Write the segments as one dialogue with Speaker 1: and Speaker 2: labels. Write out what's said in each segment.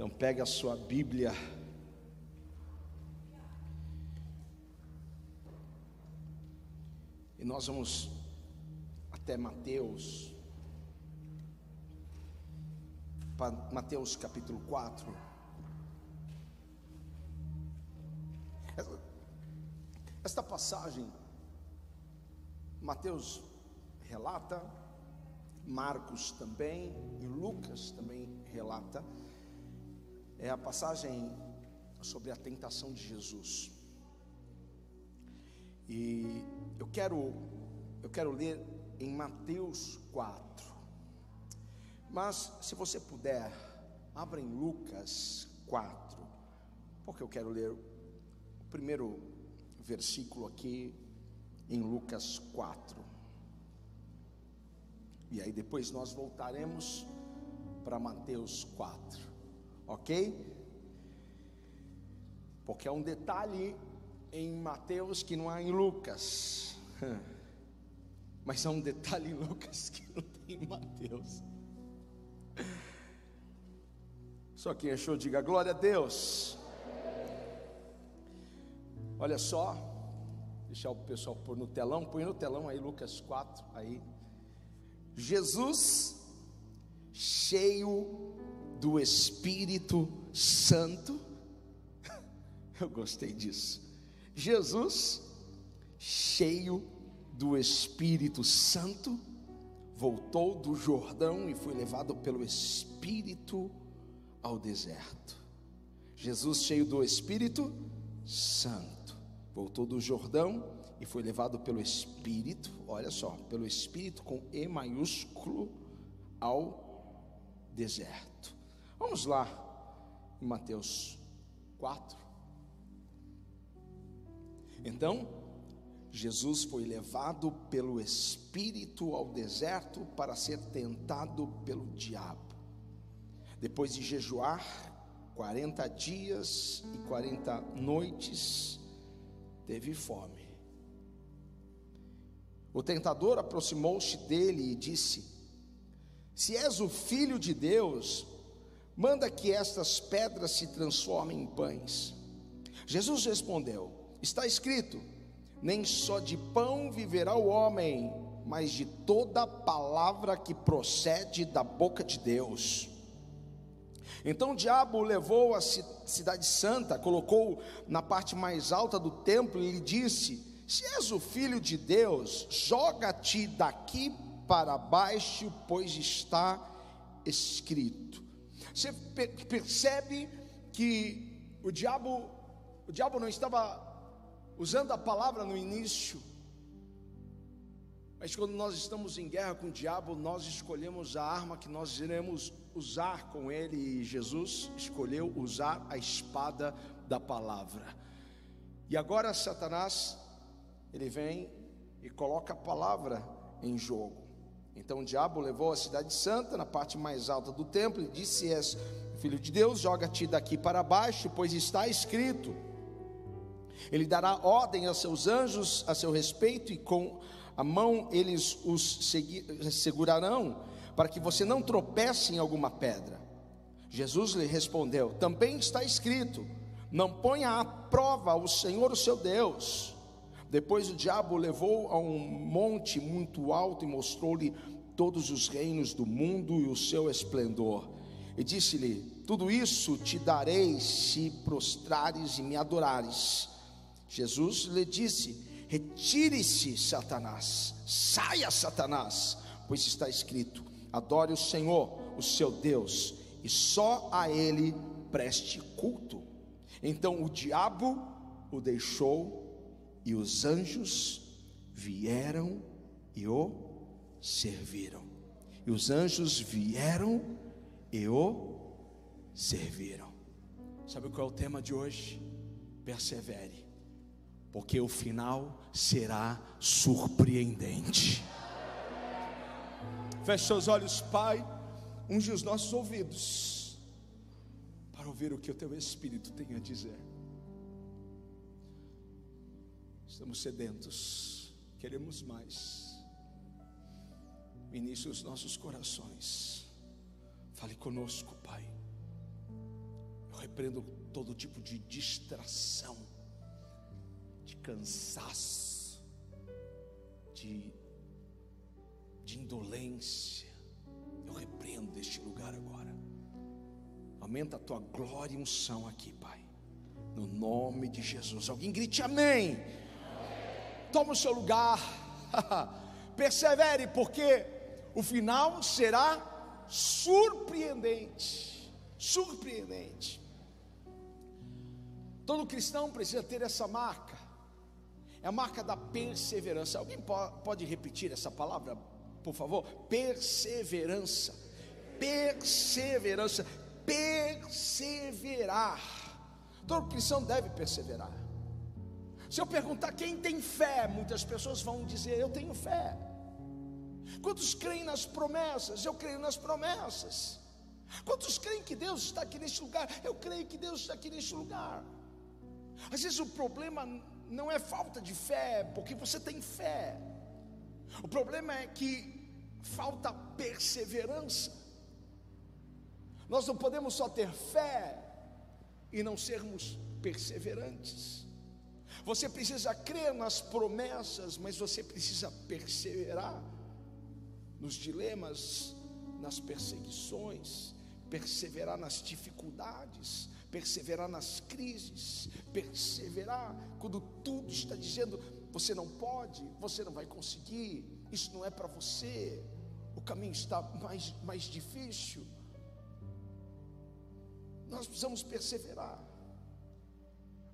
Speaker 1: Então pegue a sua Bíblia. E nós vamos até Mateus. Mateus capítulo 4. Esta passagem, Mateus relata, Marcos também e Lucas também relata, é a passagem sobre a tentação de Jesus. E eu quero eu quero ler em Mateus 4. Mas se você puder, abra em Lucas 4, porque eu quero ler o primeiro versículo aqui em Lucas 4. E aí depois nós voltaremos para Mateus 4, ok? Porque é um detalhe em Mateus que não há em Lucas, mas é um detalhe em Lucas que não tem em Mateus. Só quem achou, diga glória a Deus. Olha só, deixar o pessoal pôr no telão, põe no telão aí Lucas 4, aí. Jesus cheio do Espírito Santo. Eu gostei disso. Jesus cheio do Espírito Santo voltou do Jordão e foi levado pelo Espírito ao deserto. Jesus cheio do Espírito Santo voltou do Jordão e foi levado pelo Espírito, olha só, pelo Espírito com E maiúsculo ao deserto. Vamos lá, em Mateus 4. Então, Jesus foi levado pelo Espírito ao deserto para ser tentado pelo diabo. Depois de jejuar 40 dias e 40 noites, teve fome. O tentador aproximou-se dele e disse: Se és o filho de Deus, manda que estas pedras se transformem em pães. Jesus respondeu: Está escrito: Nem só de pão viverá o homem, mas de toda palavra que procede da boca de Deus. Então o diabo levou à cidade santa, colocou na parte mais alta do templo e lhe disse: se és o filho de Deus, joga-te daqui para baixo, pois está escrito. Você percebe que o diabo, o diabo não estava usando a palavra no início, mas quando nós estamos em guerra com o diabo, nós escolhemos a arma que nós iremos usar com ele, e Jesus escolheu usar a espada da palavra. E agora Satanás ele vem e coloca a palavra em jogo. Então o diabo levou a cidade santa na parte mais alta do templo e disse: És filho de Deus, joga-te daqui para baixo, pois está escrito. Ele dará ordem aos seus anjos a seu respeito, e com a mão eles os segurarão, para que você não tropece em alguma pedra. Jesus lhe respondeu: Também está escrito: Não ponha à prova o Senhor, o seu Deus. Depois o diabo o levou a um monte muito alto e mostrou-lhe todos os reinos do mundo e o seu esplendor. E disse-lhe: Tudo isso te darei se prostrares e me adorares. Jesus lhe disse: Retire-se, Satanás, saia, Satanás, pois está escrito: Adore o Senhor, o seu Deus, e só a Ele preste culto. Então o diabo o deixou e os anjos vieram e o serviram. E os anjos vieram e o serviram. Sabe qual é o tema de hoje? Persevere, porque o final será surpreendente. Feche seus olhos, Pai, unge os nossos ouvidos para ouvir o que o teu Espírito tem a dizer. Estamos sedentos, queremos mais. Ministre os nossos corações. Fale conosco, Pai. repreendo todo tipo de distração, de cansaço, de, de indolência. Eu repreendo deste lugar agora. Aumenta a tua glória e unção aqui, Pai. No nome de Jesus. Alguém grite amém. Toma o seu lugar. Persevere, porque o final será surpreendente. Surpreendente. Todo cristão precisa ter essa marca. É a marca da perseverança. Alguém pode repetir essa palavra, por favor? Perseverança. Perseverança. Perseverar. Todo cristão deve perseverar. Se eu perguntar quem tem fé, muitas pessoas vão dizer: Eu tenho fé. Quantos creem nas promessas? Eu creio nas promessas. Quantos creem que Deus está aqui neste lugar? Eu creio que Deus está aqui neste lugar. Às vezes o problema não é falta de fé, porque você tem fé. O problema é que falta perseverança. Nós não podemos só ter fé e não sermos perseverantes. Você precisa crer nas promessas, mas você precisa perseverar nos dilemas, nas perseguições, perseverar nas dificuldades, perseverar nas crises, perseverar quando tudo está dizendo você não pode, você não vai conseguir, isso não é para você, o caminho está mais, mais difícil. Nós precisamos perseverar,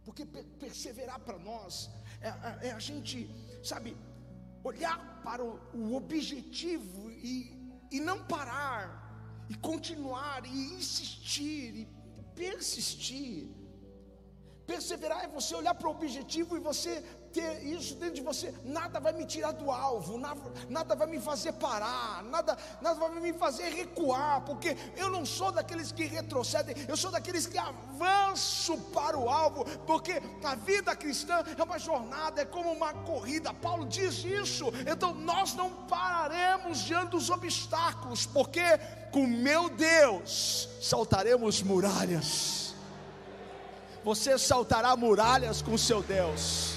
Speaker 1: porque perseverar para nós é, é, é, a gente, sabe, olhar para o, o objetivo e, e não parar, e continuar, e insistir, e persistir. Perseverar é você olhar para o objetivo e você ter isso dentro de você. Nada vai me tirar do alvo, nada, nada vai me fazer parar, nada, nada vai me fazer recuar, porque eu não sou daqueles que retrocedem, eu sou daqueles que avanço para o alvo, porque a vida cristã é uma jornada, é como uma corrida. Paulo diz isso. Então nós não pararemos diante dos obstáculos, porque com meu Deus saltaremos muralhas você saltará muralhas com seu Deus.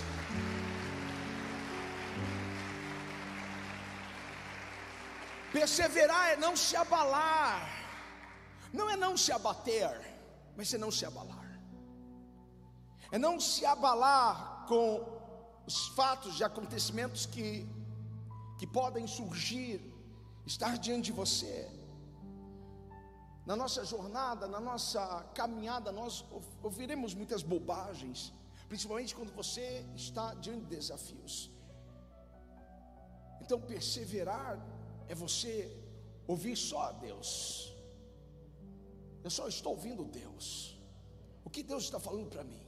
Speaker 1: Perseverar é não se abalar, não é não se abater, mas é não se abalar, é não se abalar com os fatos e acontecimentos que, que podem surgir, estar diante de você. Na nossa jornada, na nossa caminhada, nós ouviremos muitas bobagens, principalmente quando você está diante de desafios. Então, perseverar é você ouvir só a Deus. Eu só estou ouvindo Deus. O que Deus está falando para mim?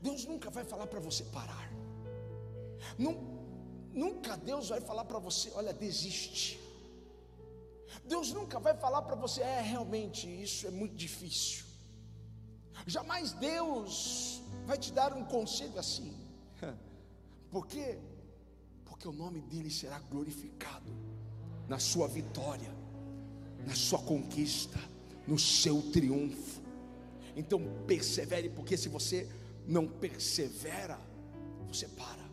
Speaker 1: Deus nunca vai falar para você parar. Nunca Deus vai falar para você, olha, desiste. Deus nunca vai falar para você, é realmente isso é muito difícil. Jamais Deus vai te dar um conselho assim. Por quê? Porque o nome dele será glorificado na sua vitória, na sua conquista, no seu triunfo. Então persevere, porque se você não persevera, você para.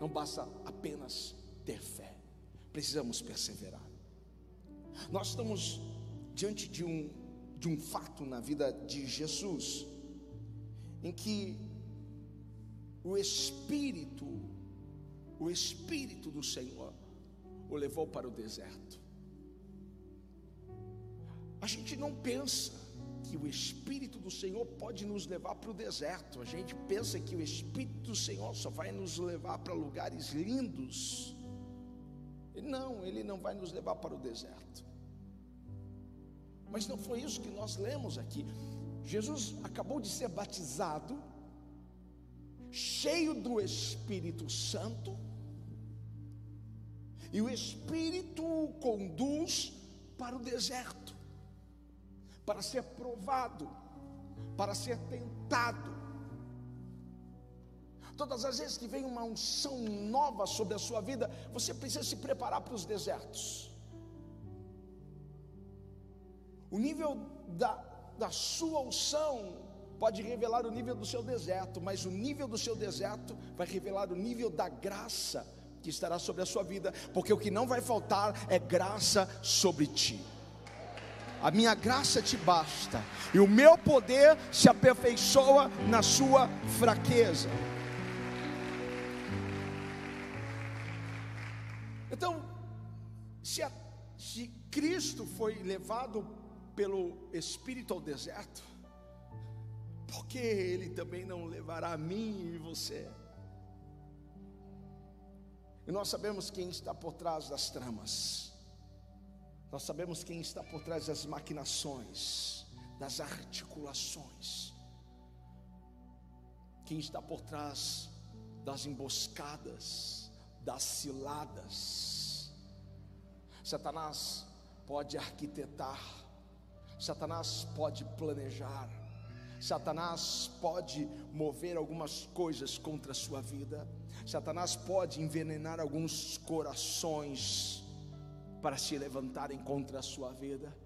Speaker 1: Não basta apenas ter fé, precisamos perseverar. Nós estamos diante de um, de um fato na vida de Jesus, em que o Espírito, o Espírito do Senhor, o levou para o deserto. A gente não pensa que o Espírito do Senhor pode nos levar para o deserto, a gente pensa que o Espírito do Senhor só vai nos levar para lugares lindos. Não, ele não vai nos levar para o deserto. Mas não foi isso que nós lemos aqui. Jesus acabou de ser batizado, cheio do Espírito Santo, e o Espírito o conduz para o deserto, para ser provado, para ser tentado. Todas as vezes que vem uma unção nova sobre a sua vida, você precisa se preparar para os desertos. O nível da, da sua unção pode revelar o nível do seu deserto, mas o nível do seu deserto vai revelar o nível da graça que estará sobre a sua vida, porque o que não vai faltar é graça sobre ti. A minha graça te basta, e o meu poder se aperfeiçoa na sua fraqueza. Então, se, a, se Cristo foi levado pelo Espírito ao deserto, por que Ele também não levará a mim e você? E nós sabemos quem está por trás das tramas, nós sabemos quem está por trás das maquinações, das articulações, quem está por trás das emboscadas, das ciladas. Satanás pode arquitetar, Satanás pode planejar, Satanás pode mover algumas coisas contra a sua vida, Satanás pode envenenar alguns corações para se levantarem contra a sua vida.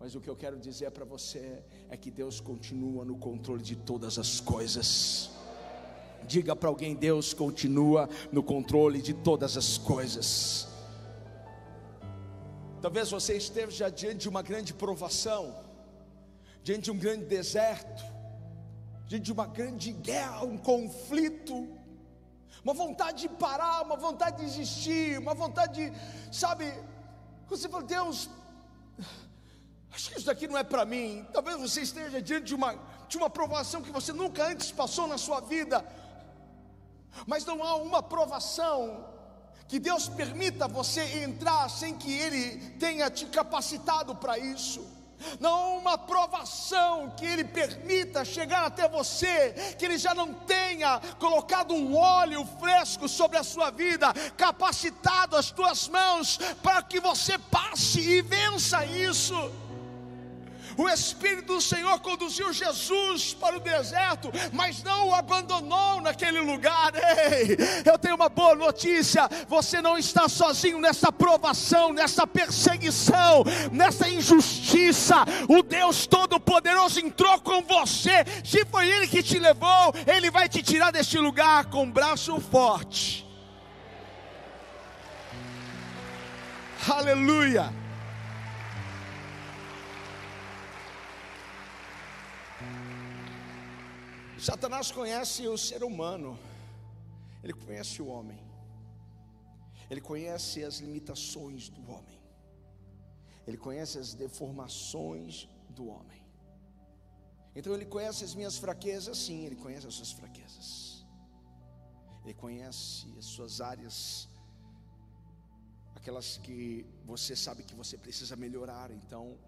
Speaker 1: Mas o que eu quero dizer para você é que Deus continua no controle de todas as coisas. Diga para alguém: Deus continua no controle de todas as coisas. Talvez você esteja diante de uma grande provação, diante de um grande deserto, diante de uma grande guerra, um conflito, uma vontade de parar, uma vontade de desistir, uma vontade de, sabe, você fala, Deus, acho que isso daqui não é para mim. Talvez você esteja diante de uma, de uma provação que você nunca antes passou na sua vida, mas não há uma provação que Deus permita você entrar sem que Ele tenha te capacitado para isso. Não uma provação que Ele permita chegar até você, que Ele já não tenha colocado um óleo fresco sobre a sua vida, capacitado as tuas mãos para que você passe e vença isso. O Espírito do Senhor conduziu Jesus para o deserto, mas não o abandonou naquele lugar. Ei, eu tenho uma boa notícia: você não está sozinho nessa provação, nessa perseguição, nessa injustiça. O Deus Todo-Poderoso entrou com você. Se foi Ele que te levou, Ele vai te tirar deste lugar com um braço forte. Aleluia. Satanás conhece o ser humano, ele conhece o homem, ele conhece as limitações do homem, ele conhece as deformações do homem. Então ele conhece as minhas fraquezas, sim, ele conhece as suas fraquezas, ele conhece as suas áreas, aquelas que você sabe que você precisa melhorar, então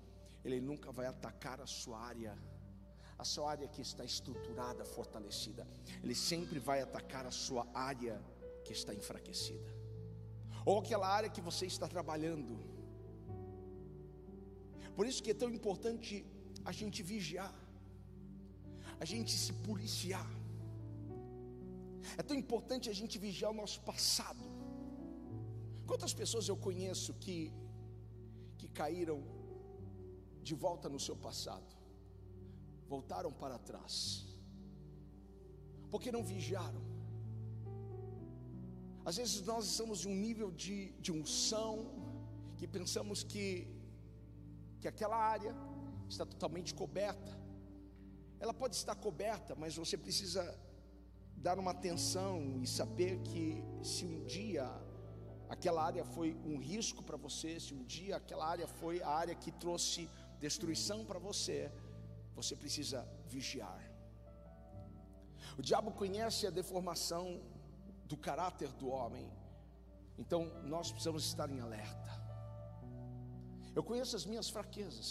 Speaker 1: ele nunca vai atacar a sua área a sua área que está estruturada, fortalecida. Ele sempre vai atacar a sua área que está enfraquecida, ou aquela área que você está trabalhando. Por isso que é tão importante a gente vigiar, a gente se policiar. É tão importante a gente vigiar o nosso passado. Quantas pessoas eu conheço que que caíram de volta no seu passado? Voltaram para trás, porque não vigiaram. Às vezes nós estamos em um nível de, de unção que pensamos que, que aquela área está totalmente coberta. Ela pode estar coberta, mas você precisa dar uma atenção e saber que se um dia aquela área foi um risco para você, se um dia aquela área foi a área que trouxe destruição para você, você precisa vigiar. O diabo conhece a deformação do caráter do homem, então nós precisamos estar em alerta. Eu conheço as minhas fraquezas,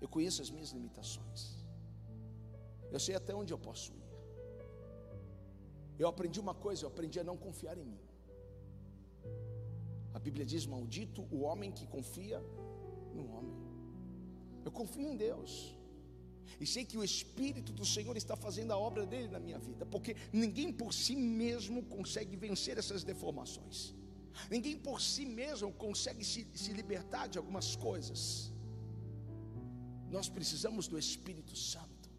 Speaker 1: eu conheço as minhas limitações, eu sei até onde eu posso ir. Eu aprendi uma coisa, eu aprendi a não confiar em mim. A Bíblia diz: Maldito o homem que confia no homem. Eu confio em Deus. E sei que o Espírito do Senhor está fazendo a obra dele na minha vida, porque ninguém por si mesmo consegue vencer essas deformações, ninguém por si mesmo consegue se, se libertar de algumas coisas. Nós precisamos do Espírito Santo.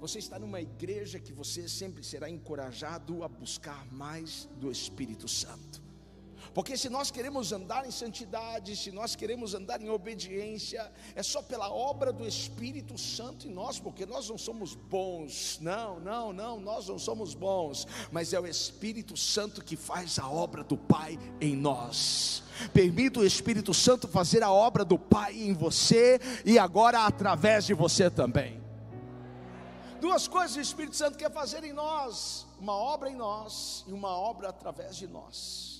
Speaker 1: Você está numa igreja que você sempre será encorajado a buscar mais do Espírito Santo. Porque se nós queremos andar em santidade, se nós queremos andar em obediência, é só pela obra do Espírito Santo em nós, porque nós não somos bons. Não, não, não, nós não somos bons, mas é o Espírito Santo que faz a obra do Pai em nós. Permita o Espírito Santo fazer a obra do Pai em você e agora através de você também. Duas coisas o Espírito Santo quer fazer em nós: uma obra em nós e uma obra através de nós.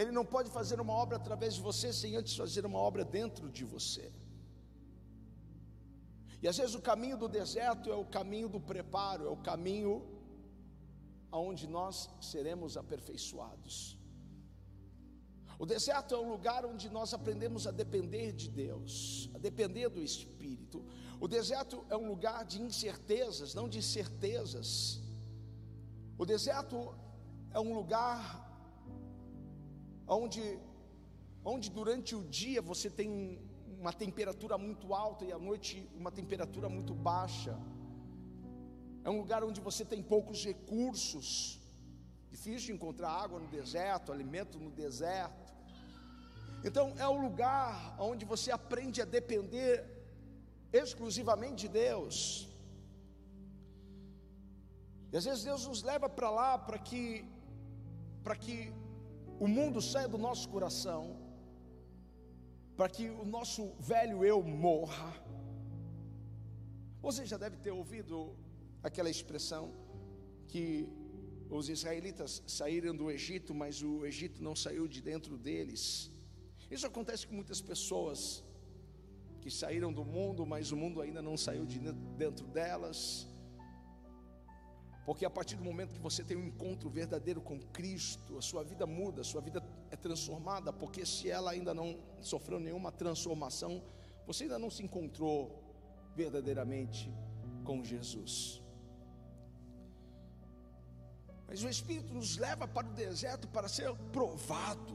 Speaker 1: Ele não pode fazer uma obra através de você sem antes fazer uma obra dentro de você. E às vezes o caminho do deserto é o caminho do preparo, é o caminho aonde nós seremos aperfeiçoados. O deserto é um lugar onde nós aprendemos a depender de Deus, a depender do Espírito. O deserto é um lugar de incertezas, não de certezas. O deserto é um lugar onde, onde durante o dia você tem uma temperatura muito alta e à noite uma temperatura muito baixa. É um lugar onde você tem poucos recursos, difícil de encontrar água no deserto, alimento no deserto. Então é o lugar onde você aprende a depender exclusivamente de Deus. E às vezes Deus nos leva para lá para que para que o mundo saia do nosso coração, para que o nosso velho eu morra. Você já deve ter ouvido aquela expressão que os israelitas saíram do Egito, mas o Egito não saiu de dentro deles. Isso acontece com muitas pessoas que saíram do mundo, mas o mundo ainda não saiu de dentro delas. Porque a partir do momento que você tem um encontro verdadeiro com Cristo, a sua vida muda, a sua vida é transformada, porque se ela ainda não sofreu nenhuma transformação, você ainda não se encontrou verdadeiramente com Jesus. Mas o Espírito nos leva para o deserto para ser provado.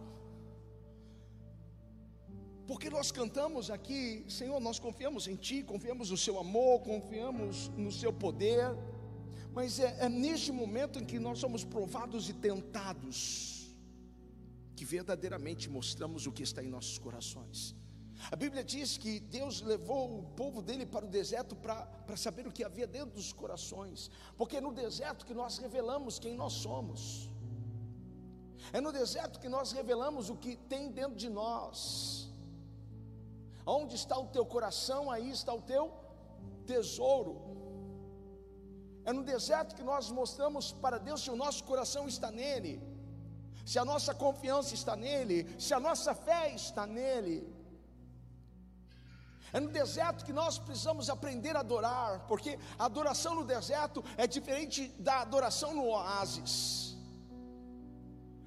Speaker 1: Porque nós cantamos aqui, Senhor, nós confiamos em Ti, confiamos no Seu amor, confiamos no Seu poder. Mas é, é neste momento em que nós somos provados e tentados, que verdadeiramente mostramos o que está em nossos corações. A Bíblia diz que Deus levou o povo dele para o deserto para saber o que havia dentro dos corações, porque é no deserto que nós revelamos quem nós somos, é no deserto que nós revelamos o que tem dentro de nós. Onde está o teu coração, aí está o teu tesouro. É no deserto que nós mostramos para Deus se o nosso coração está nele, se a nossa confiança está nele, se a nossa fé está nele. É no deserto que nós precisamos aprender a adorar, porque a adoração no deserto é diferente da adoração no oásis.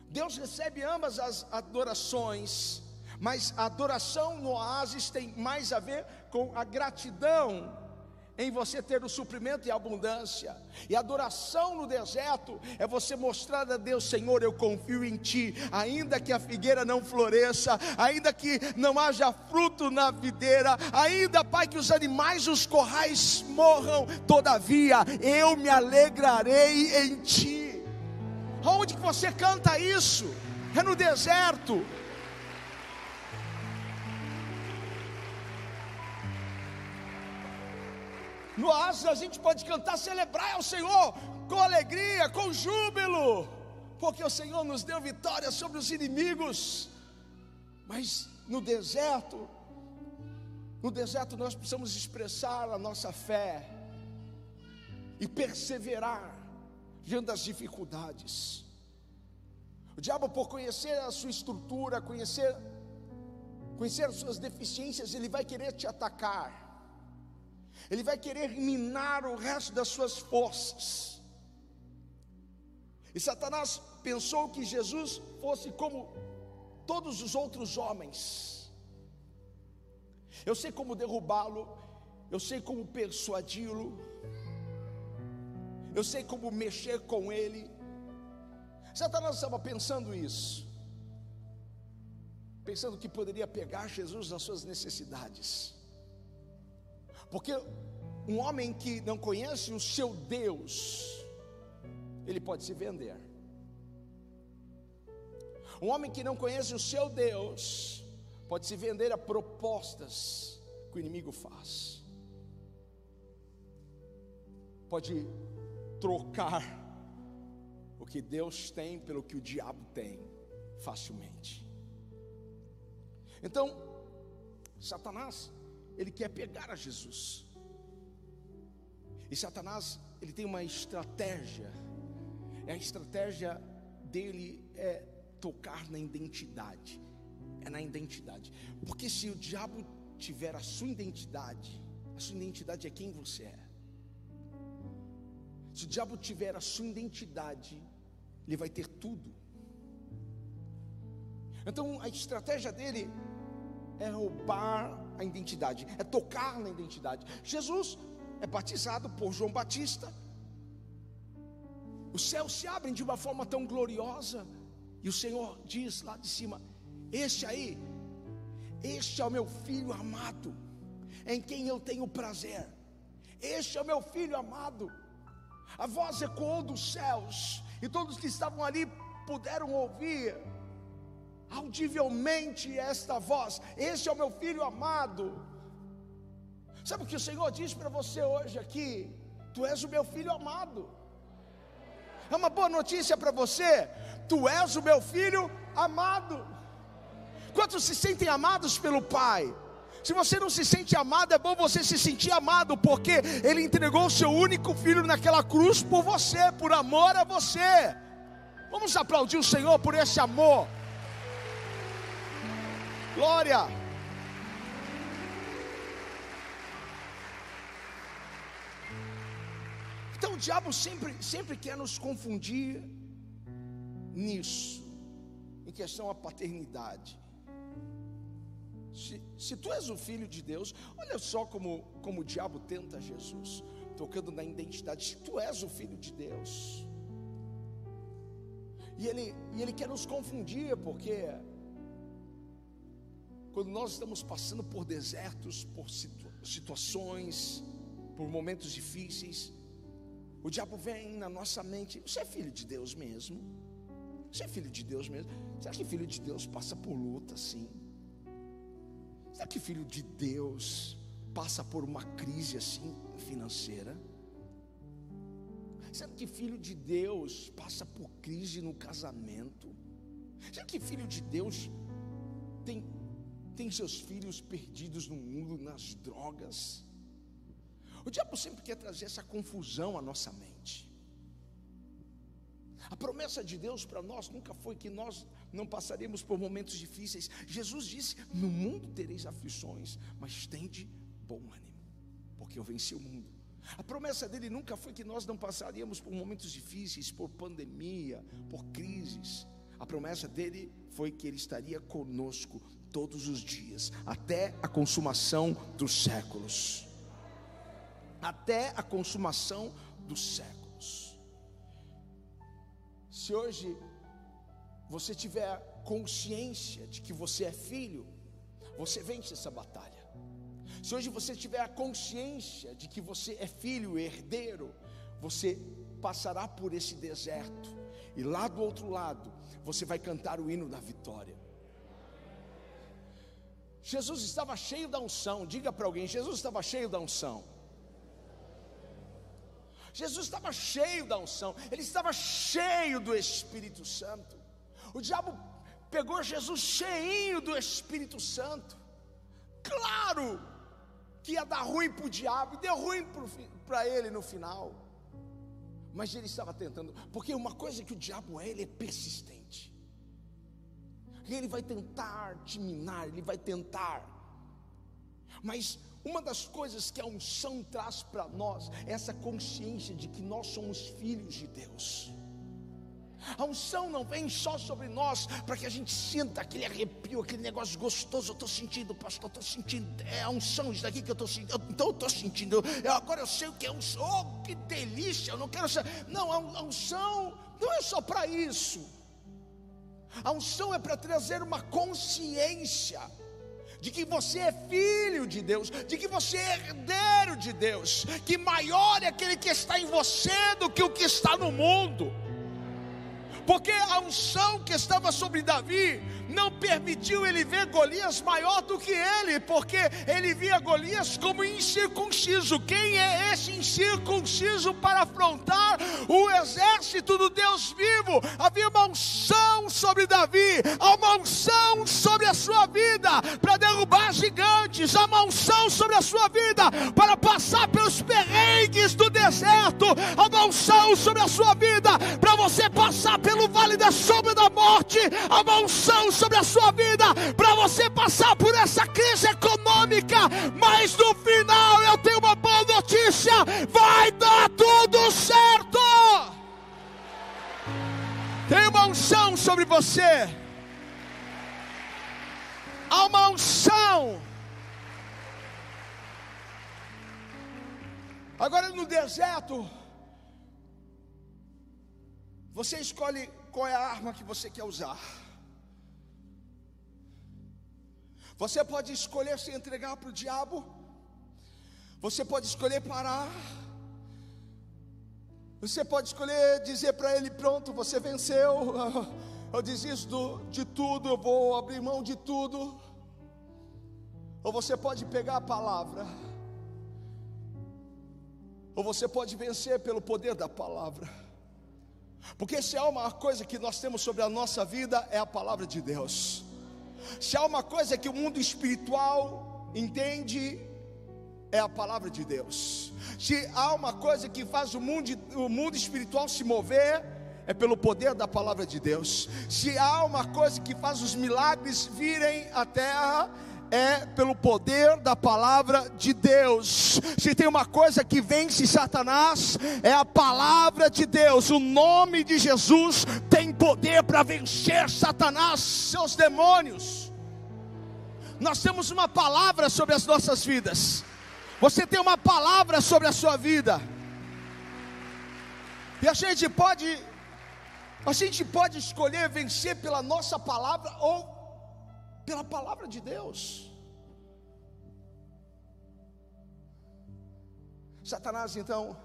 Speaker 1: Deus recebe ambas as adorações, mas a adoração no oásis tem mais a ver com a gratidão em você ter o suprimento e a abundância. E adoração no deserto é você mostrar a Deus, Senhor, eu confio em Ti, ainda que a figueira não floresça, ainda que não haja fruto na videira, ainda, Pai, que os animais os corrais morram, todavia eu me alegrarei em Ti. Onde que você canta isso? É no deserto. No oásis a gente pode cantar, celebrar ao Senhor com alegria, com júbilo, porque o Senhor nos deu vitória sobre os inimigos. Mas no deserto, no deserto nós precisamos expressar a nossa fé e perseverar diante das dificuldades. O diabo, por conhecer a sua estrutura, conhecer, conhecer as suas deficiências, ele vai querer te atacar ele vai querer minar o resto das suas forças. E Satanás pensou que Jesus fosse como todos os outros homens. Eu sei como derrubá-lo, eu sei como persuadi-lo, eu sei como mexer com ele. Satanás estava pensando isso, pensando que poderia pegar Jesus nas suas necessidades Porque um homem que não conhece o seu Deus, ele pode se vender. Um homem que não conhece o seu Deus, pode se vender a propostas que o inimigo faz. Pode trocar o que Deus tem pelo que o diabo tem, facilmente. Então, Satanás, ele quer pegar a Jesus. E Satanás, ele tem uma estratégia. A estratégia dele é tocar na identidade. É na identidade. Porque se o diabo tiver a sua identidade, a sua identidade é quem você é. Se o diabo tiver a sua identidade, ele vai ter tudo. Então a estratégia dele é roubar a identidade, é tocar na identidade. Jesus é batizado por João Batista. Os céus se abrem de uma forma tão gloriosa, e o Senhor diz lá de cima: Este aí, este é o meu filho amado, em quem eu tenho prazer. Este é o meu filho amado. A voz ecoou dos céus, e todos que estavam ali puderam ouvir audivelmente esta voz: Este é o meu filho amado. Sabe o que o Senhor diz para você hoje aqui? Tu és o meu filho amado. É uma boa notícia para você. Tu és o meu filho amado. Quantos se sentem amados pelo Pai? Se você não se sente amado, é bom você se sentir amado, porque Ele entregou o seu único filho naquela cruz por você, por amor a você. Vamos aplaudir o Senhor por esse amor. Glória. Então o diabo sempre, sempre quer nos confundir nisso, em questão à paternidade. Se, se tu és o filho de Deus, olha só como, como o diabo tenta Jesus, tocando na identidade. Se tu és o filho de Deus, e ele, e ele quer nos confundir, porque quando nós estamos passando por desertos, por situa situações, por momentos difíceis, o diabo vem na nossa mente: você é filho de Deus mesmo? Você é filho de Deus mesmo? Será que filho de Deus passa por luta assim? Será que filho de Deus passa por uma crise assim financeira? Será que filho de Deus passa por crise no casamento? Será que filho de Deus tem, tem seus filhos perdidos no mundo, nas drogas? O diabo sempre quer trazer essa confusão à nossa mente. A promessa de Deus para nós nunca foi que nós não passaríamos por momentos difíceis. Jesus disse: No mundo tereis aflições, mas tende bom ânimo, porque eu venci o mundo. A promessa dele nunca foi que nós não passaríamos por momentos difíceis, por pandemia, por crises. A promessa dele foi que ele estaria conosco todos os dias, até a consumação dos séculos até a consumação dos séculos. Se hoje você tiver consciência de que você é filho, você vence essa batalha. Se hoje você tiver a consciência de que você é filho, herdeiro, você passará por esse deserto, e lá do outro lado, você vai cantar o hino da vitória. Jesus estava cheio da unção, diga para alguém: Jesus estava cheio da unção. Jesus estava cheio da unção, ele estava cheio do Espírito Santo. O diabo pegou Jesus cheinho do Espírito Santo. Claro que ia dar ruim para o diabo, deu ruim para ele no final. Mas ele estava tentando, porque uma coisa que o diabo é, ele é persistente. E ele vai tentar te minar, ele vai tentar. Mas uma das coisas que a unção traz para nós é essa consciência de que nós somos filhos de Deus. A unção não vem só sobre nós para que a gente sinta aquele arrepio, aquele negócio gostoso. Eu estou sentindo, pastor, eu estou sentindo. É a unção, isso daqui que eu estou sentindo. Então eu estou sentindo. Eu, agora eu sei o que é unção. Oh, que delícia! Eu não quero ser. Não, a unção não é só para isso. A unção é para trazer uma consciência de que você é filho de Deus, de que você é herdeiro de Deus, que maior é aquele que está em você do que o que está no mundo. Porque a unção que estava sobre Davi não permitiu ele ver Golias maior do que ele, porque ele via Golias como incircunciso. Quem é esse incircunciso para afrontar o exército do Deus vivo? Havia uma unção sobre Davi, há uma unção sobre a sua vida para derrubar gigantes, há uma unção sobre a sua vida para passar pelos perrengues do deserto, há uma unção sobre a sua vida para você passar pelo vale da sombra da morte, há uma unção sobre a sua vida para você passar por essa crise econômica, mas no final eu tenho uma boa notícia: vai dar tudo certo. Tem uma unção sobre você. Há uma unção. Agora no deserto, você escolhe qual é a arma que você quer usar. Você pode escolher se entregar para o diabo, você pode escolher parar, você pode escolher dizer para ele: pronto, você venceu, eu desisto de tudo, eu vou abrir mão de tudo. Ou você pode pegar a palavra, ou você pode vencer pelo poder da palavra. Porque se há uma coisa que nós temos sobre a nossa vida é a palavra de Deus. Se há uma coisa que o mundo espiritual entende, é a palavra de Deus. Se há uma coisa que faz o mundo, o mundo espiritual se mover, é pelo poder da palavra de Deus. Se há uma coisa que faz os milagres virem à terra, é pelo poder da palavra de Deus. Se tem uma coisa que vence Satanás, é a palavra de Deus. O nome de Jesus tem poder para vencer Satanás, seus demônios. Nós temos uma palavra sobre as nossas vidas. Você tem uma palavra sobre a sua vida. E a gente pode a gente pode escolher vencer pela nossa palavra ou pela palavra de Deus. Satanás então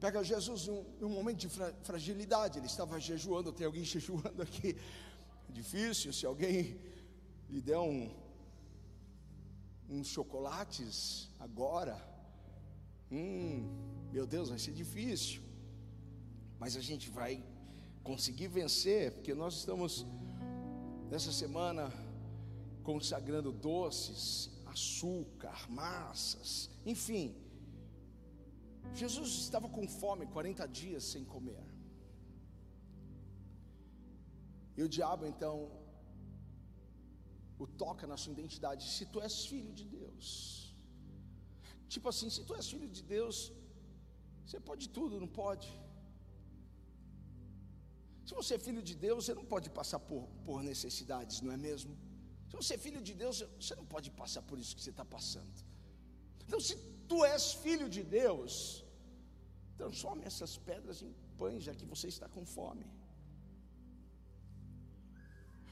Speaker 1: pega Jesus em um momento de fragilidade, ele estava jejuando, tem alguém jejuando aqui, difícil, se alguém lhe der um, uns chocolates agora, hum, meu Deus, vai ser difícil, mas a gente vai conseguir vencer, porque nós estamos nessa semana consagrando doces, açúcar, massas, enfim. Jesus estava com fome 40 dias sem comer. E o diabo então o toca na sua identidade. Se tu és filho de Deus, tipo assim, se tu és filho de Deus, você pode tudo, não pode? Se você é filho de Deus, você não pode passar por, por necessidades, não é mesmo? Se você é filho de Deus, você não pode passar por isso que você está passando. Então, se tu és filho de Deus, transforme essas pedras em pães, já que você está com fome.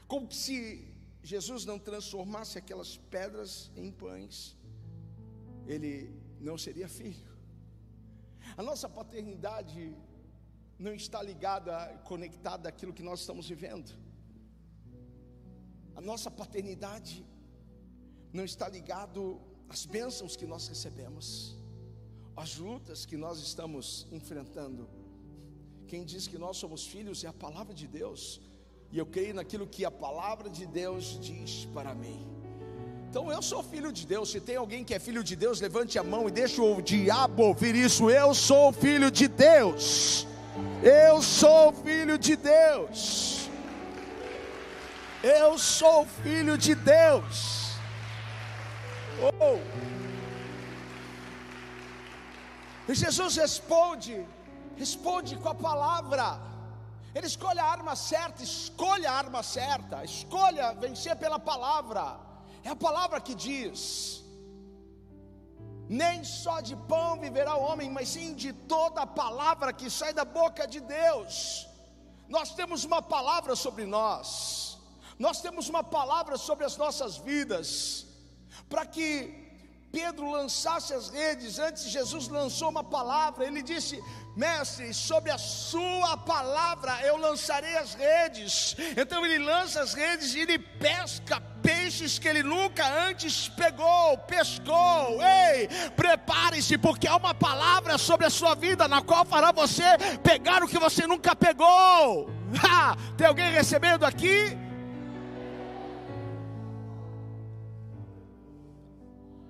Speaker 1: Como se Jesus não transformasse aquelas pedras em pães, ele não seria filho. A nossa paternidade não está ligada, conectada àquilo que nós estamos vivendo. A nossa paternidade não está ligado às bênçãos que nós recebemos, às lutas que nós estamos enfrentando. Quem diz que nós somos filhos é a palavra de Deus, e eu creio naquilo que a palavra de Deus diz para mim. Então eu sou filho de Deus. Se tem alguém que é filho de Deus, levante a mão e deixe o diabo ouvir isso. Eu sou filho de Deus. Eu sou filho de Deus. Eu sou filho de Deus. Oh. E Jesus responde, responde com a palavra. Ele escolhe a arma certa, escolha a arma certa, escolha vencer pela palavra. É a palavra que diz: nem só de pão viverá o homem, mas sim de toda a palavra que sai da boca de Deus. Nós temos uma palavra sobre nós. Nós temos uma palavra sobre as nossas vidas. para que Pedro lançasse as redes, antes Jesus lançou uma palavra, ele disse: Mestre, sobre a sua palavra eu lançarei as redes. Então ele lança as redes e ele pesca peixes que ele nunca antes pegou, pescou. Ei, prepare-se, porque há uma palavra sobre a sua vida na qual fará você pegar o que você nunca pegou. Ah, tem alguém recebendo aqui?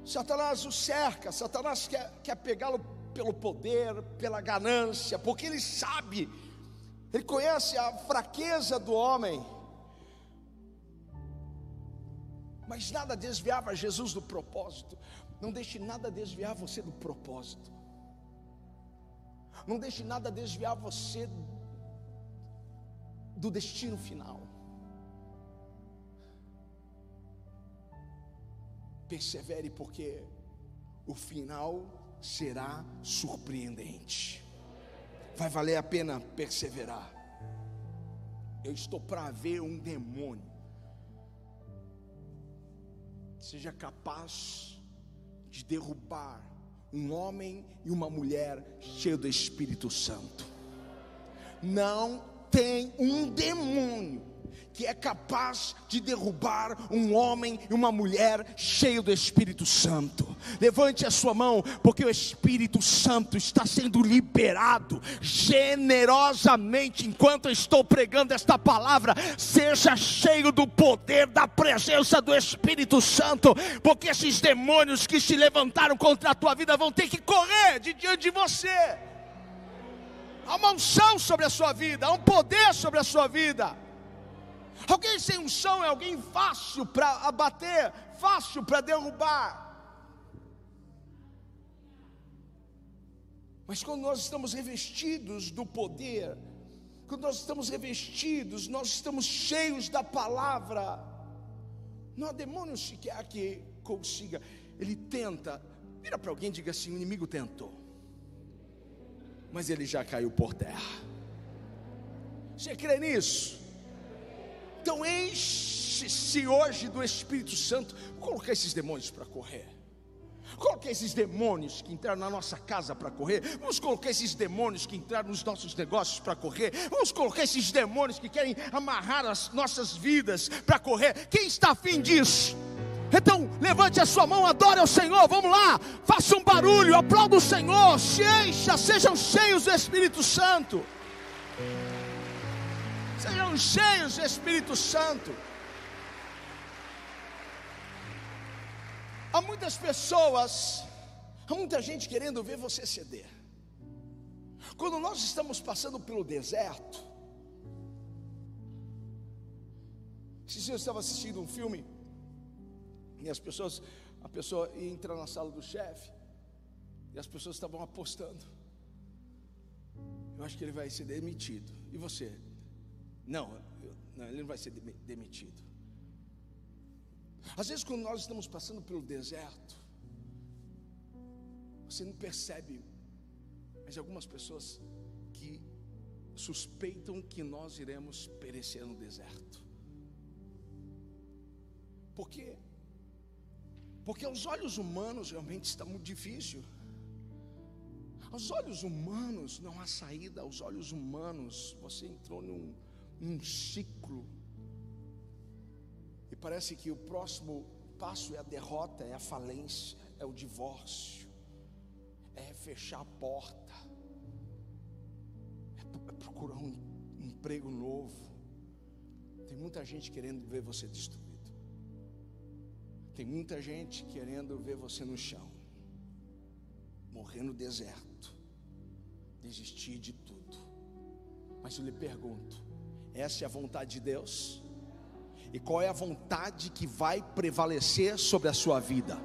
Speaker 1: Satanás o cerca, Satanás quer, quer pegá-lo pelo poder, pela ganância, porque ele sabe, ele conhece a fraqueza do homem. Mas nada desviava Jesus do propósito. Não deixe nada desviar você do propósito. Não deixe nada desviar você do destino final. Persevere, porque o final será surpreendente. Vai valer a pena perseverar. Eu estou para ver um demônio seja capaz de derrubar um homem e uma mulher cheio do Espírito Santo. Não tem um demônio que é capaz de derrubar um homem e uma mulher cheio do Espírito Santo. Levante a sua mão, porque o Espírito Santo está sendo liberado generosamente enquanto eu estou pregando esta palavra. Seja cheio do poder da presença do Espírito Santo, porque esses demônios que se levantaram contra a tua vida vão ter que correr de diante de você. Há uma unção sobre a sua vida, há um poder sobre a sua vida. Alguém sem unção é alguém fácil para abater, fácil para derrubar. Mas quando nós estamos revestidos do poder, quando nós estamos revestidos, nós estamos cheios da palavra, não há demônio sequer que consiga, ele tenta, vira para alguém e diga assim: o inimigo tentou, mas ele já caiu por terra. Você crê nisso? Então enche-se hoje do Espírito Santo. Vou colocar esses demônios para correr. Colocar esses demônios que entraram na nossa casa para correr. Vamos colocar esses demônios que entraram nos nossos negócios para correr. Vamos colocar esses demônios que querem amarrar as nossas vidas para correr. Quem está afim disso? Então, levante a sua mão, adore ao Senhor. Vamos lá, faça um barulho, aplauda o Senhor. Se encha, sejam cheios do Espírito Santo. Sejam cheios do Espírito Santo. Há muitas pessoas, há muita gente querendo ver você ceder. Quando nós estamos passando pelo deserto, se eu estava assistindo um filme e as pessoas, a pessoa entra na sala do chefe e as pessoas estavam apostando. Eu acho que ele vai ser demitido. E você? Não, não, ele não vai ser demitido. Às vezes, quando nós estamos passando pelo deserto, você não percebe, mas algumas pessoas que suspeitam que nós iremos perecer no deserto. Por quê? Porque aos olhos humanos realmente está muito difícil. Aos olhos humanos não há saída, aos olhos humanos você entrou num um ciclo. E parece que o próximo passo é a derrota, é a falência, é o divórcio, é fechar a porta, é procurar um emprego novo. Tem muita gente querendo ver você destruído. Tem muita gente querendo ver você no chão, morrer no deserto, desistir de tudo. Mas eu lhe pergunto: essa é a vontade de Deus. E qual é a vontade que vai prevalecer sobre a sua vida?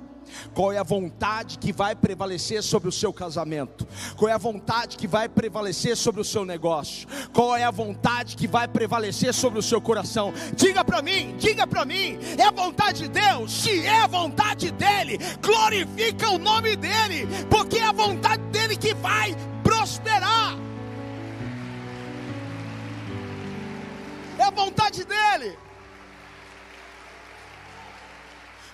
Speaker 1: Qual é a vontade que vai prevalecer sobre o seu casamento? Qual é a vontade que vai prevalecer sobre o seu negócio? Qual é a vontade que vai prevalecer sobre o seu coração? Diga para mim, diga para mim, é a vontade de Deus? Se é a vontade dele, glorifica o nome dele, porque é a vontade dele que vai prosperar. Vontade dele.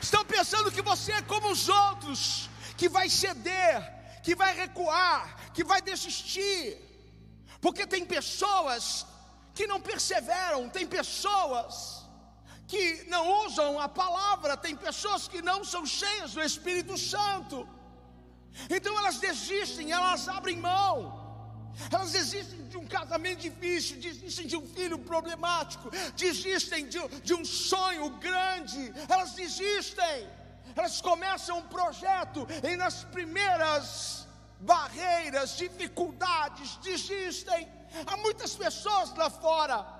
Speaker 1: Estão pensando que você é como os outros, que vai ceder, que vai recuar, que vai desistir. Porque tem pessoas que não perseveram, tem pessoas que não usam a palavra, tem pessoas que não são cheias do Espírito Santo. Então elas desistem, elas abrem mão. Elas desistem de um casamento difícil, desistem de um filho problemático, desistem de, de um sonho grande, elas desistem, elas começam um projeto e nas primeiras barreiras, dificuldades, desistem. Há muitas pessoas lá fora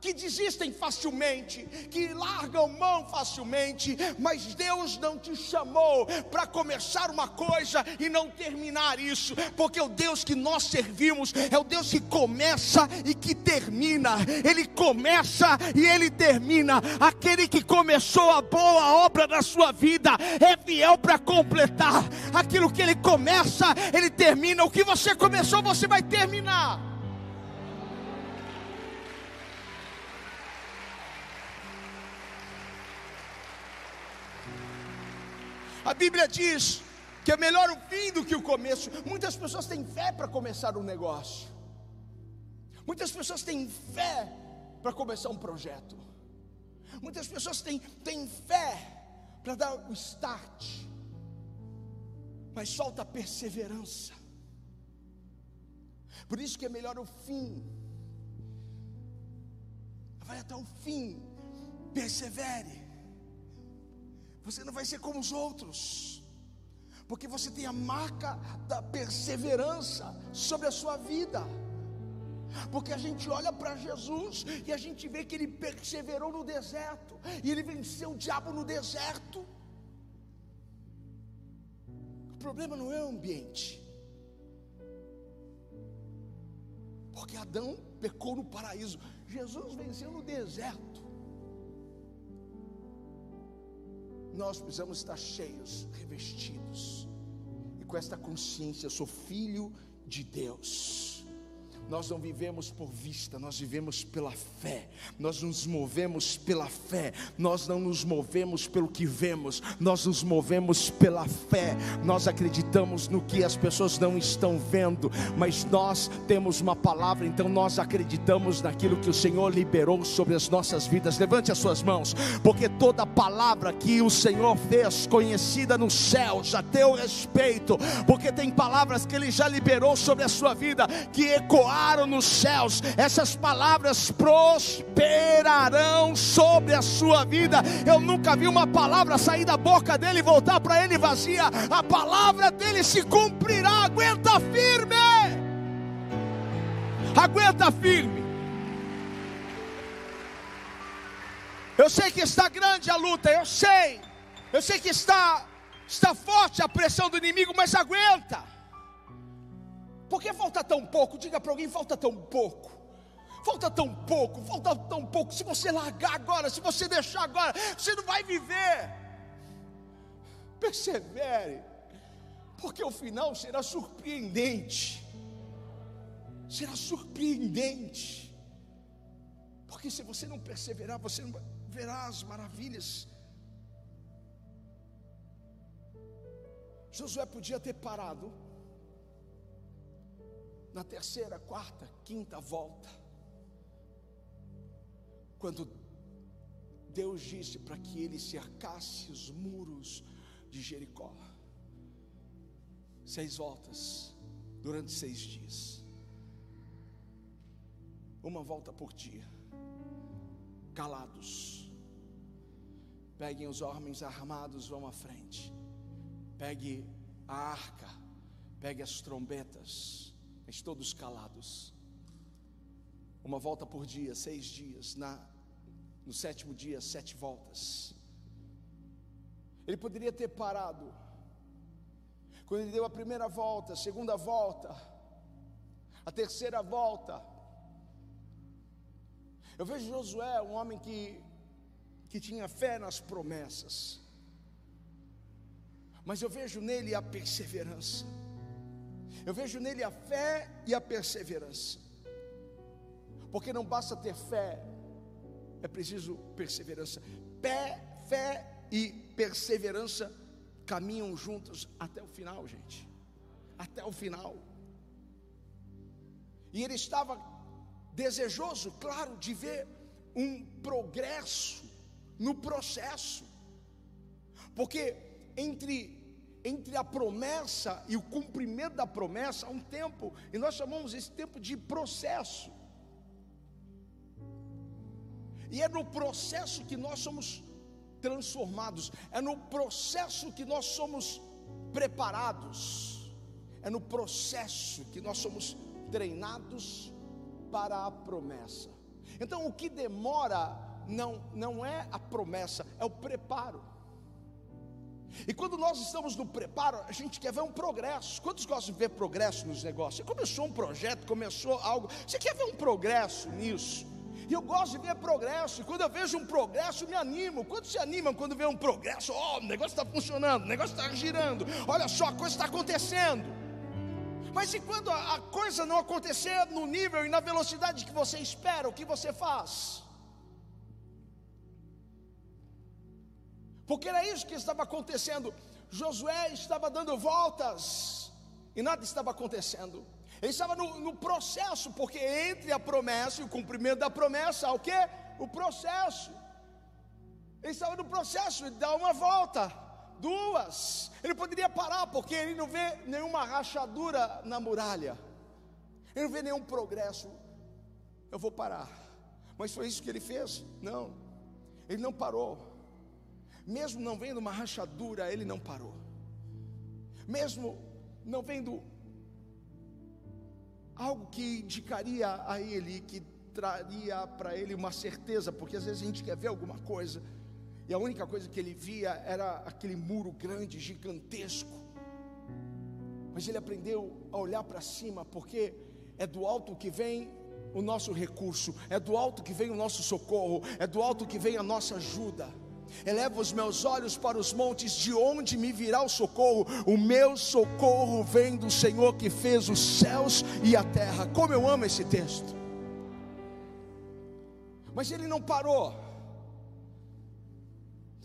Speaker 1: que desistem facilmente, que largam mão facilmente, mas Deus não te chamou para começar uma coisa e não terminar isso, porque o Deus que nós servimos é o Deus que começa e que termina, Ele começa e Ele termina. Aquele que começou a boa obra na sua vida é fiel para completar aquilo que Ele começa, Ele termina. O que você começou, você vai terminar. A Bíblia diz que é melhor o fim do que o começo. Muitas pessoas têm fé para começar um negócio. Muitas pessoas têm fé para começar um projeto. Muitas pessoas têm, têm fé para dar o start. Mas falta perseverança. Por isso que é melhor o fim. Vai até o fim. Persevere. Você não vai ser como os outros, porque você tem a marca da perseverança sobre a sua vida. Porque a gente olha para Jesus e a gente vê que ele perseverou no deserto, e ele venceu o diabo no deserto. O problema não é o ambiente, porque Adão pecou no paraíso, Jesus venceu no deserto. Nós precisamos estar cheios, revestidos, e com esta consciência: eu sou filho de Deus. Nós não vivemos por vista, nós vivemos pela fé. Nós nos movemos pela fé. Nós não nos movemos pelo que vemos, nós nos movemos pela fé. Nós acreditamos no que as pessoas não estão vendo, mas nós temos uma palavra, então nós acreditamos naquilo que o Senhor liberou sobre as nossas vidas. Levante as suas mãos, porque toda palavra que o Senhor fez conhecida no céu, já teu respeito, porque tem palavras que ele já liberou sobre a sua vida que ecoaram nos céus, essas palavras prosperarão sobre a sua vida. Eu nunca vi uma palavra sair da boca dele e voltar para ele vazia. A palavra dele se cumprirá. Aguenta firme. Aguenta firme. Eu sei que está grande a luta, eu sei. Eu sei que está está forte a pressão do inimigo, mas aguenta. Por que falta tão pouco? Diga para alguém: falta tão pouco. Falta tão pouco, falta tão pouco. Se você largar agora, se você deixar agora, você não vai viver. Persevere, porque o final será surpreendente. Será surpreendente. Porque se você não perseverar, você não verá as maravilhas. Josué podia ter parado na terceira, quarta, quinta volta, quando Deus disse para que ele cercasse os muros de Jericó, seis voltas durante seis dias, uma volta por dia, calados. Peguem os homens armados, vão à frente. Pegue a arca, pegue as trombetas mas todos calados. Uma volta por dia, seis dias, na, no sétimo dia, sete voltas. Ele poderia ter parado. Quando ele deu a primeira volta, a segunda volta, a terceira volta. Eu vejo Josué, um homem que, que tinha fé nas promessas, mas eu vejo nele a perseverança. Eu vejo nele a fé e a perseverança. Porque não basta ter fé, é preciso perseverança. Pé, fé e perseverança caminham juntos até o final, gente. Até o final. E ele estava desejoso, claro, de ver um progresso no processo. Porque entre entre a promessa e o cumprimento da promessa há um tempo, e nós chamamos esse tempo de processo. E é no processo que nós somos transformados, é no processo que nós somos preparados, é no processo que nós somos treinados para a promessa. Então, o que demora não, não é a promessa, é o preparo. E quando nós estamos no preparo, a gente quer ver um progresso. Quantos gostam de ver progresso nos negócios? Você começou um projeto, começou algo, você quer ver um progresso nisso? E eu gosto de ver progresso. E quando eu vejo um progresso, me animo. Quantos se animam quando vê um progresso? Oh, o negócio está funcionando, o negócio está girando. Olha só, a coisa está acontecendo. Mas e quando a coisa não acontecer no nível e na velocidade que você espera, o que você faz? Porque era isso que estava acontecendo. Josué estava dando voltas e nada estava acontecendo. Ele estava no, no, processo, porque entre a promessa e o cumprimento da promessa, há o que? O processo. Ele estava no processo de dar uma volta, duas. Ele poderia parar, porque ele não vê nenhuma rachadura na muralha, ele não vê nenhum progresso. Eu vou parar. Mas foi isso que ele fez? Não, ele não parou mesmo não vendo uma rachadura, ele não parou. Mesmo não vendo algo que indicaria a ele, que traria para ele uma certeza, porque às vezes a gente quer ver alguma coisa, e a única coisa que ele via era aquele muro grande, gigantesco. Mas ele aprendeu a olhar para cima, porque é do alto que vem o nosso recurso, é do alto que vem o nosso socorro, é do alto que vem a nossa ajuda. Eleva os meus olhos para os montes, de onde me virá o socorro? O meu socorro vem do Senhor que fez os céus e a terra. Como eu amo esse texto. Mas ele não parou.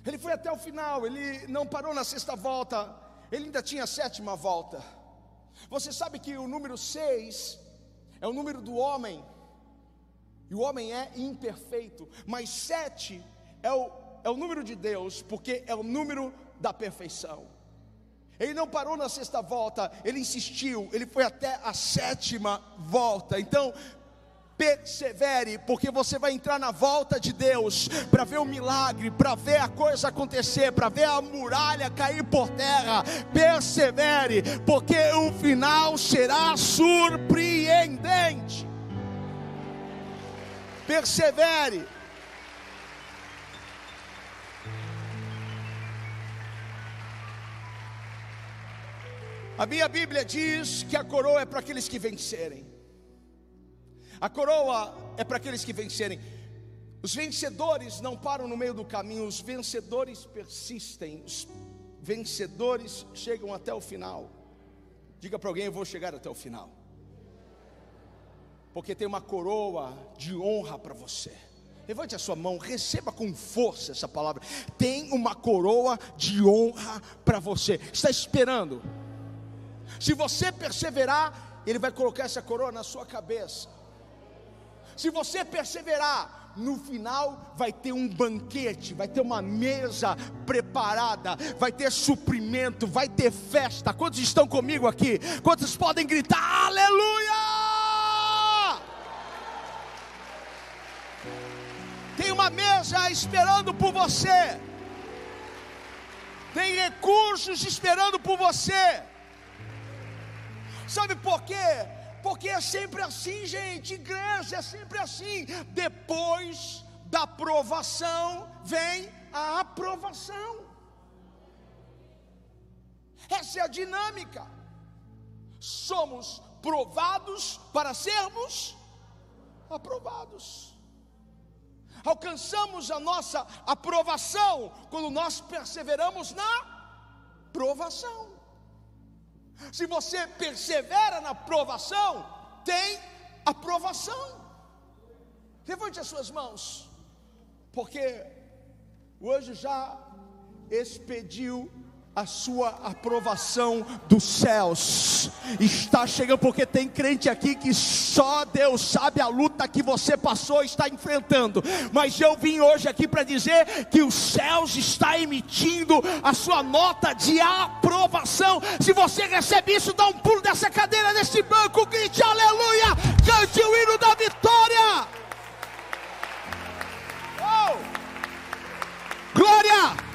Speaker 1: Ele foi até o final, ele não parou na sexta volta, ele ainda tinha a sétima volta. Você sabe que o número seis é o número do homem, e o homem é imperfeito, mas sete é o é o número de Deus, porque é o número da perfeição. Ele não parou na sexta volta, ele insistiu, ele foi até a sétima volta. Então, persevere, porque você vai entrar na volta de Deus para ver o milagre, para ver a coisa acontecer, para ver a muralha cair por terra. Persevere, porque o final será surpreendente. Persevere. A minha Bíblia diz que a coroa é para aqueles que vencerem. A coroa é para aqueles que vencerem. Os vencedores não param no meio do caminho, os vencedores persistem, os vencedores chegam até o final. Diga para alguém: Eu vou chegar até o final, porque tem uma coroa de honra para você. Levante a sua mão, receba com força essa palavra. Tem uma coroa de honra para você. Está esperando? Se você perseverar, Ele vai colocar essa coroa na sua cabeça. Se você perseverar, no final vai ter um banquete, vai ter uma mesa preparada, vai ter suprimento, vai ter festa. Quantos estão comigo aqui? Quantos podem gritar aleluia? Tem uma mesa esperando por você, tem recursos esperando por você. Sabe por quê? Porque é sempre assim, gente. Igreja é sempre assim. Depois da aprovação vem a aprovação. Essa é a dinâmica. Somos provados para sermos aprovados. Alcançamos a nossa aprovação quando nós perseveramos na provação. Se você persevera na provação, tem aprovação. Levante as suas mãos, porque hoje já expediu a sua aprovação dos céus. Está chegando porque tem crente aqui que só Deus sabe a luta que você passou está enfrentando. Mas eu vim hoje aqui para dizer que os céus está emitindo a sua nota de aprovação. Se você recebe isso, dá um pulo dessa cadeira desse banco, grite aleluia, cante o hino da vitória. Oh! Glória!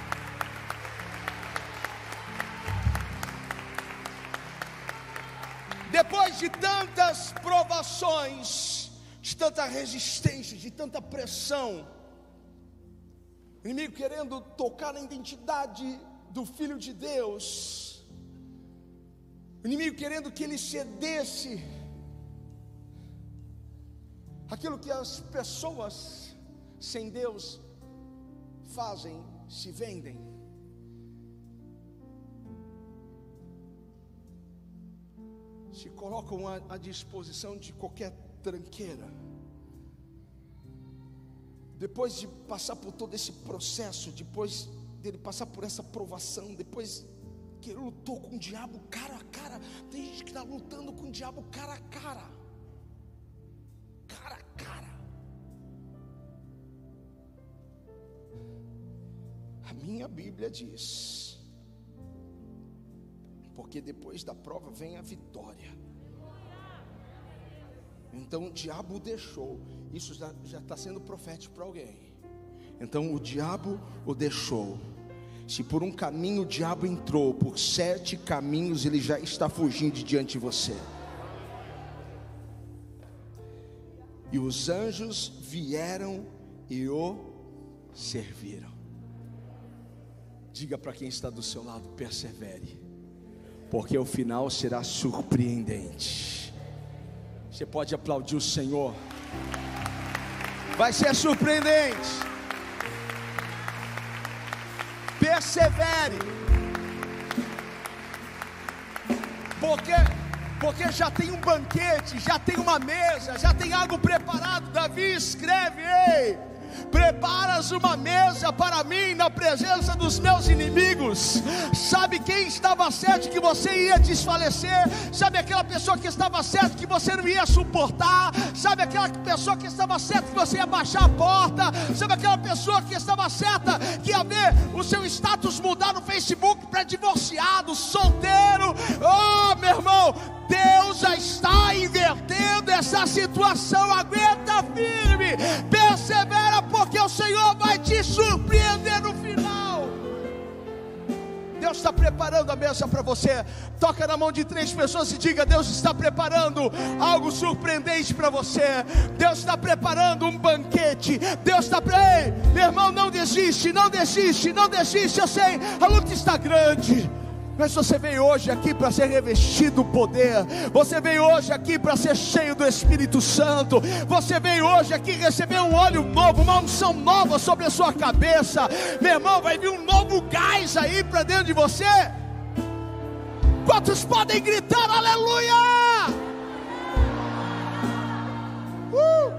Speaker 1: Depois de tantas provações, de tanta resistência, de tanta pressão, o inimigo querendo tocar na identidade do Filho de Deus, o inimigo querendo que ele cedesse aquilo que as pessoas sem Deus fazem, se vendem. Se colocam à, à disposição de qualquer tranqueira. Depois de passar por todo esse processo, depois dele passar por essa provação, depois que ele lutou com o diabo cara a cara, tem gente que está lutando com o diabo cara a cara, cara a cara. A minha Bíblia diz porque depois da prova vem a vitória. Então o diabo deixou, isso já está sendo profético para alguém. Então o diabo o deixou. Se por um caminho o diabo entrou, por sete caminhos ele já está fugindo diante de você. E os anjos vieram e o serviram. Diga para quem está do seu lado: persevere porque o final será surpreendente. Você pode aplaudir o Senhor, vai ser surpreendente. Persevere, porque porque já tem um banquete, já tem uma mesa, já tem algo preparado. Davi escreve: Ei, preparas uma mesa para mim na presença dos meus inimigos. Sabe quem estava certo que você ia desfalecer? Sabe aquela pessoa que estava certo que você não ia suportar? Sabe aquela pessoa que estava certa que você ia baixar a porta? Sabe aquela pessoa que estava certa que ia ver o seu status mudar no Facebook para divorciado, solteiro? Oh, meu irmão, Deus já está invertendo essa situação. Aguenta firme, persevera, porque o Senhor vai te surpreender no final. Deus está preparando a mesa para você. Toca na mão de três pessoas e diga: Deus está preparando algo surpreendente para você. Deus está preparando um banquete. Deus está. Ei, meu irmão, não desiste, não desiste, não desiste. Eu sei, a luta está grande. Mas você veio hoje aqui para ser revestido do poder. Você veio hoje aqui para ser cheio do Espírito Santo. Você veio hoje aqui receber um óleo novo, uma unção nova sobre a sua cabeça. Meu irmão, vai vir um novo gás aí para dentro de você. Quantos podem gritar aleluia? Uh!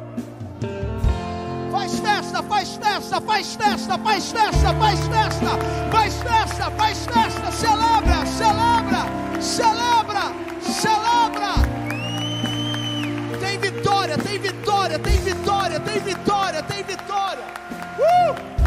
Speaker 1: Faz festa, faz festa, faz festa, faz festa, faz festa, faz festa, faz festa. Celebra, celebra, celebra, celebra. Tem vitória, tem vitória, tem vitória, tem vitória, tem vitória. Uh!